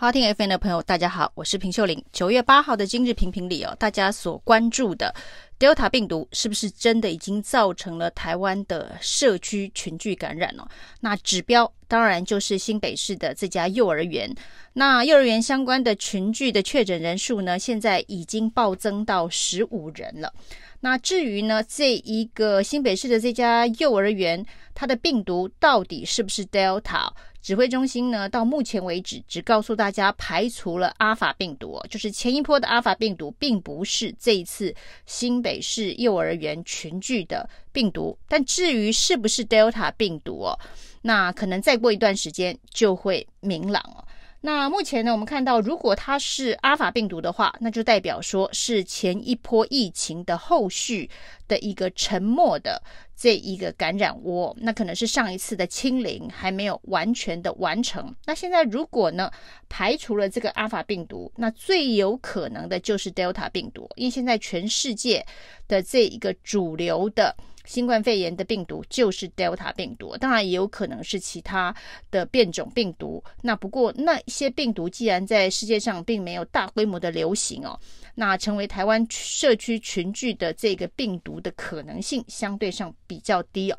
好听 FM 的朋友，大家好，我是平秀玲。九月八号的今日评评里哦，大家所关注的 Delta 病毒是不是真的已经造成了台湾的社区群聚感染哦？那指标当然就是新北市的这家幼儿园。那幼儿园相关的群聚的确诊人数呢，现在已经暴增到十五人了。那至于呢，这一个新北市的这家幼儿园，它的病毒到底是不是 Delta？指挥中心呢，到目前为止只告诉大家排除了阿法病毒，就是前一波的阿法病毒，并不是这一次新北市幼儿园群聚的病毒。但至于是不是 Delta 病毒哦，那可能再过一段时间就会明朗了。那目前呢，我们看到，如果它是阿法病毒的话，那就代表说是前一波疫情的后续的一个沉默的这一个感染窝，那可能是上一次的清零还没有完全的完成。那现在如果呢，排除了这个阿法病毒，那最有可能的就是 Delta 病毒，因为现在全世界的这一个主流的。新冠肺炎的病毒就是 Delta 病毒，当然也有可能是其他的变种病毒。那不过那些病毒既然在世界上并没有大规模的流行哦，那成为台湾社区群聚的这个病毒的可能性相对上比较低哦。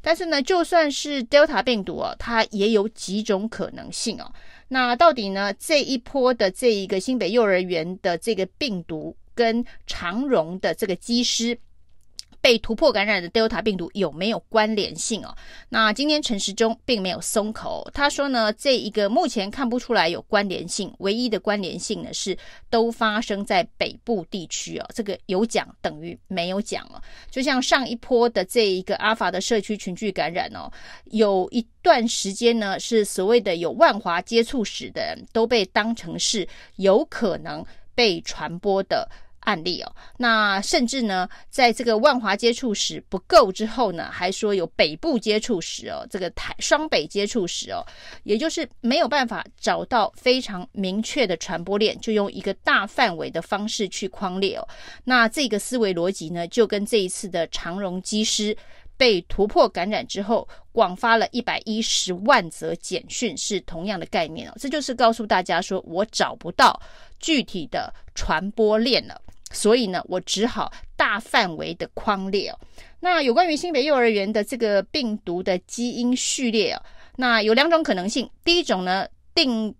但是呢，就算是 Delta 病毒哦，它也有几种可能性哦。那到底呢，这一波的这一个新北幼儿园的这个病毒跟长荣的这个机师被突破感染的 Delta 病毒有没有关联性哦？那今天陈时中并没有松口，他说呢，这一个目前看不出来有关联性，唯一的关联性呢是都发生在北部地区哦。这个有讲等于没有讲哦。就像上一波的这一个阿法的社区群聚感染哦，有一段时间呢是所谓的有万华接触史的人都被当成是有可能被传播的。案例哦，那甚至呢，在这个万华接触史不够之后呢，还说有北部接触史哦，这个台双北接触史哦，也就是没有办法找到非常明确的传播链，就用一个大范围的方式去框列哦。那这个思维逻辑呢，就跟这一次的长荣机师被突破感染之后，广发了一百一十万则简讯是同样的概念哦。这就是告诉大家说，我找不到具体的传播链了。所以呢，我只好大范围的框列哦。那有关于新北幼儿园的这个病毒的基因序列哦，那有两种可能性。第一种呢，定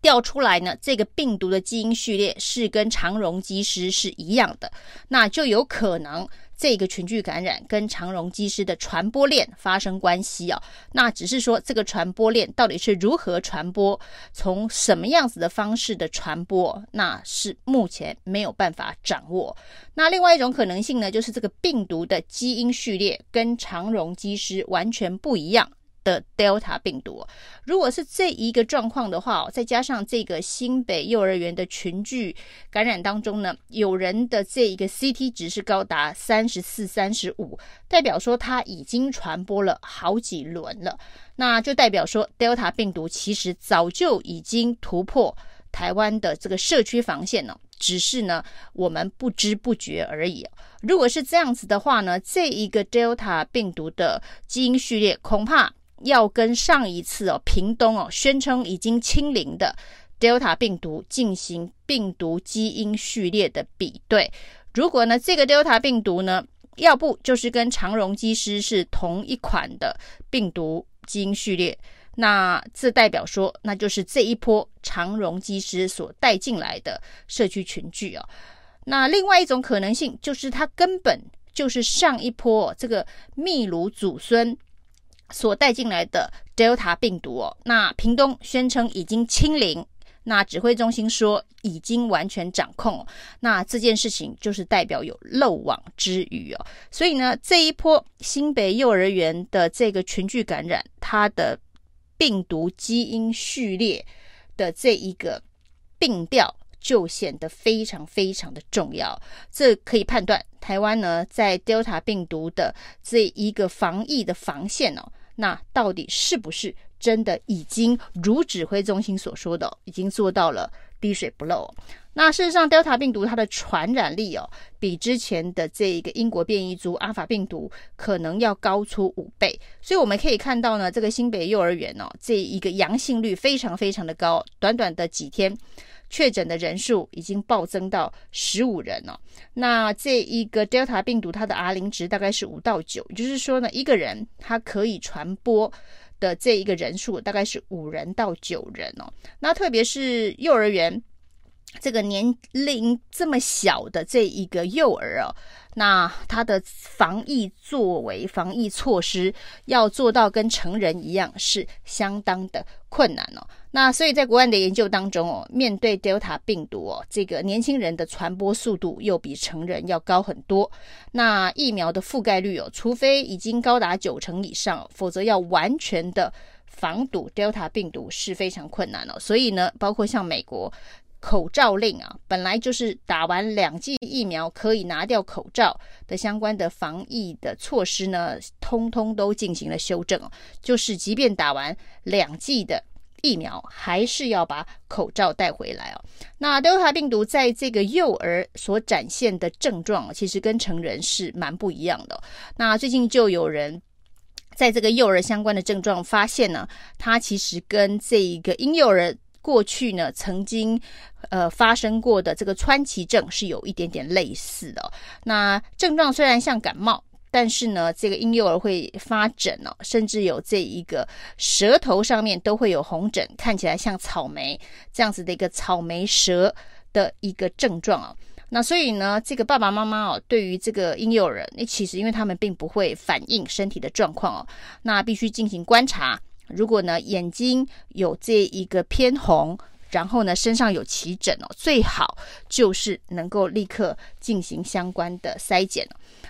调出来呢，这个病毒的基因序列是跟长荣机师是一样的，那就有可能。这个群聚感染跟长荣机师的传播链发生关系哦，那只是说这个传播链到底是如何传播，从什么样子的方式的传播，那是目前没有办法掌握。那另外一种可能性呢，就是这个病毒的基因序列跟长荣机师完全不一样。的 Delta 病毒，如果是这一个状况的话，再加上这个新北幼儿园的群聚感染当中呢，有人的这一个 CT 值是高达三十四、三十五，代表说它已经传播了好几轮了，那就代表说 Delta 病毒其实早就已经突破台湾的这个社区防线了，只是呢我们不知不觉而已。如果是这样子的话呢，这一个 Delta 病毒的基因序列恐怕。要跟上一次哦，屏东哦宣称已经清零的 Delta 病毒进行病毒基因序列的比对。如果呢，这个 Delta 病毒呢，要不就是跟长荣机师是同一款的病毒基因序列，那这代表说，那就是这一波长荣机师所带进来的社区群聚哦。那另外一种可能性就是，它根本就是上一波这个秘鲁祖孙。所带进来的 Delta 病毒哦，那屏东宣称已经清零，那指挥中心说已经完全掌控，那这件事情就是代表有漏网之鱼哦，所以呢，这一波新北幼儿园的这个群聚感染，它的病毒基因序列的这一个病调。就显得非常非常的重要，这可以判断台湾呢在 Delta 病毒的这一个防疫的防线哦，那到底是不是真的已经如指挥中心所说的，已经做到了滴水不漏。那事实上，Delta 病毒它的传染力哦，比之前的这一个英国变异株阿法病毒可能要高出五倍。所以我们可以看到呢，这个新北幼儿园哦，这一个阳性率非常非常的高，短短的几天，确诊的人数已经暴增到十五人哦。那这一个 Delta 病毒它的 R 零值大概是五到九，也就是说呢，一个人他可以传播的这一个人数大概是五人到九人哦。那特别是幼儿园。这个年龄这么小的这一个幼儿哦，那他的防疫作为、防疫措施要做到跟成人一样，是相当的困难哦。那所以在国外的研究当中哦，面对 Delta 病毒哦，这个年轻人的传播速度又比成人要高很多。那疫苗的覆盖率哦，除非已经高达九成以上，否则要完全的防堵 Delta 病毒是非常困难哦。所以呢，包括像美国。口罩令啊，本来就是打完两剂疫苗可以拿掉口罩的相关的防疫的措施呢，通通都进行了修正哦。就是即便打完两剂的疫苗，还是要把口罩带回来哦。那德尔塔病毒在这个幼儿所展现的症状，其实跟成人是蛮不一样的。那最近就有人在这个幼儿相关的症状发现呢，它其实跟这一个婴幼儿。过去呢，曾经呃发生过的这个川崎症是有一点点类似的。那症状虽然像感冒，但是呢，这个婴幼儿会发疹哦，甚至有这一个舌头上面都会有红疹，看起来像草莓这样子的一个草莓舌的一个症状哦。那所以呢，这个爸爸妈妈哦，对于这个婴幼儿，那其实因为他们并不会反映身体的状况哦，那必须进行观察。如果呢，眼睛有这一个偏红，然后呢，身上有起疹哦，最好就是能够立刻进行相关的筛检。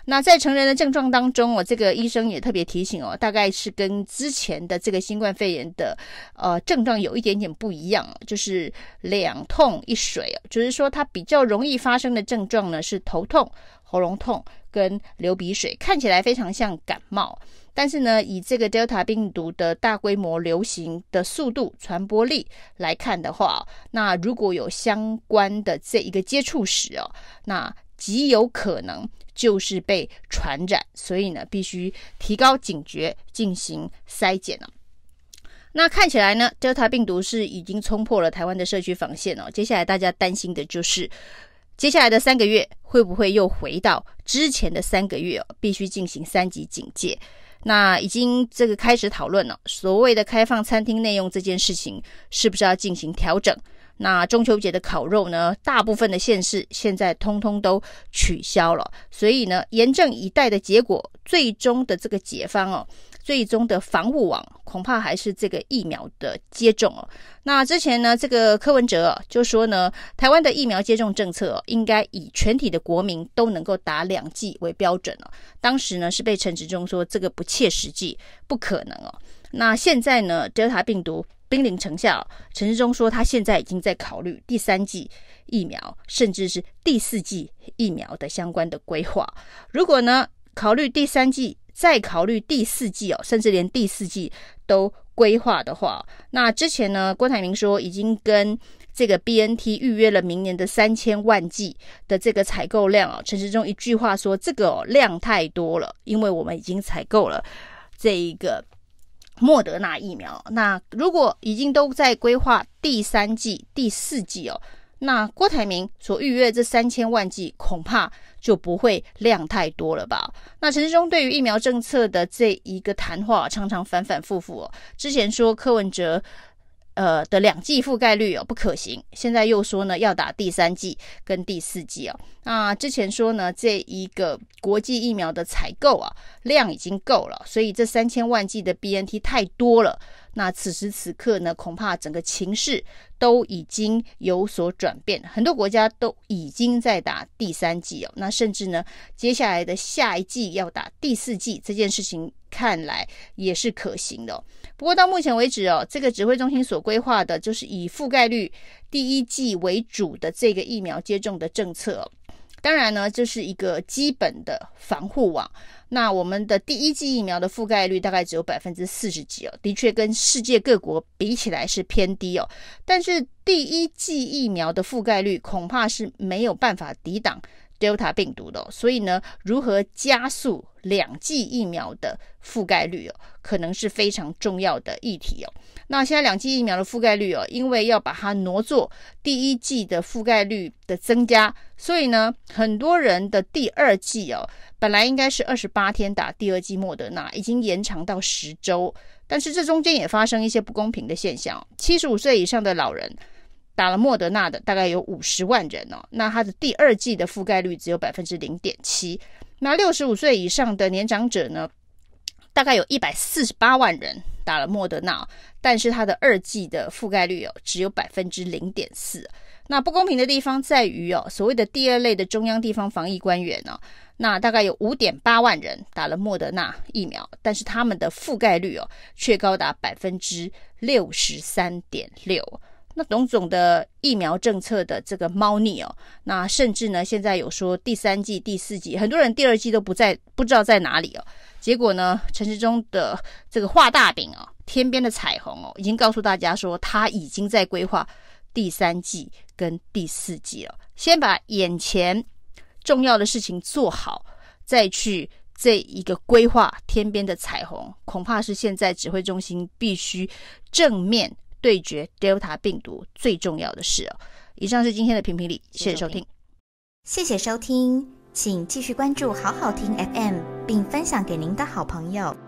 那在成人的症状当中哦，这个医生也特别提醒哦，大概是跟之前的这个新冠肺炎的呃症状有一点点不一样，就是两痛一水，就是说它比较容易发生的症状呢是头痛、喉咙痛跟流鼻水，看起来非常像感冒。但是呢，以这个 Delta 病毒的大规模流行的速度、传播力来看的话，那如果有相关的这一个接触史哦，那极有可能就是被传染，所以呢，必须提高警觉，进行筛检了。那看起来呢，Delta 病毒是已经冲破了台湾的社区防线哦。接下来大家担心的就是，接下来的三个月会不会又回到之前的三个月哦，必须进行三级警戒。那已经这个开始讨论了，所谓的开放餐厅内用这件事情是不是要进行调整？那中秋节的烤肉呢，大部分的县市现在通通都取消了，所以呢，严阵以待的结果，最终的这个解方哦。最终的防护网恐怕还是这个疫苗的接种哦。那之前呢，这个柯文哲就说呢，台湾的疫苗接种政策应该以全体的国民都能够打两剂为标准哦。当时呢是被陈时中说这个不切实际，不可能哦。那现在呢，Delta 病毒兵临城下，陈时中说他现在已经在考虑第三剂疫苗，甚至是第四剂疫苗的相关的规划。如果呢考虑第三剂，再考虑第四季哦，甚至连第四季都规划的话，那之前呢，郭台铭说已经跟这个 BNT 预约了明年的三千万剂的这个采购量哦。陈时中一句话说，这个量太多了，因为我们已经采购了这一个莫德纳疫苗。那如果已经都在规划第三季、第四季哦。那郭台铭所预约这三千万剂，恐怕就不会量太多了吧？那陈时中对于疫苗政策的这一个谈话，常常反反复复哦。之前说柯文哲。呃的两剂覆盖率哦不可行，现在又说呢要打第三剂跟第四剂哦。那之前说呢这一个国际疫苗的采购啊量已经够了，所以这三千万剂的 BNT 太多了。那此时此刻呢恐怕整个情势都已经有所转变，很多国家都已经在打第三剂哦。那甚至呢接下来的下一剂要打第四剂这件事情。看来也是可行的。不过到目前为止哦，这个指挥中心所规划的就是以覆盖率第一剂为主的这个疫苗接种的政策，当然呢，这是一个基本的防护网。那我们的第一剂疫苗的覆盖率大概只有百分之四十几哦，的确跟世界各国比起来是偏低哦。但是第一剂疫苗的覆盖率恐怕是没有办法抵挡 Delta 病毒的，所以呢，如何加速两剂疫苗的覆盖率哦，可能是非常重要的议题哦。那现在两剂疫苗的覆盖率哦，因为要把它挪作第一剂的覆盖率的增加，所以呢，很多人的第二剂哦，本来应该是二十八天打第二剂莫德纳，已经延长到十周。但是这中间也发生一些不公平的现象，七十五岁以上的老人打了莫德纳的大概有五十万人哦，那他的第二季的覆盖率只有百分之零点七。那六十五岁以上的年长者呢，大概有一百四十八万人。打了莫德纳，但是它的二季的覆盖率哦，只有百分之零点四。那不公平的地方在于哦，所谓的第二类的中央地方防疫官员呢，那大概有五点八万人打了莫德纳疫苗，但是他们的覆盖率哦，却高达百分之六十三点六。那种种的疫苗政策的这个猫腻哦，那甚至呢，现在有说第三季、第四季，很多人第二季都不在，不知道在哪里哦。结果呢，陈时中的这个画大饼哦，天边的彩虹哦，已经告诉大家说他已经在规划第三季跟第四季了。先把眼前重要的事情做好，再去这一个规划天边的彩虹，恐怕是现在指挥中心必须正面。对决 Delta 病毒最重要的事哦。以上是今天的评评理，谢谢收听，谢谢收听，请继续关注好好听 FM，并分享给您的好朋友。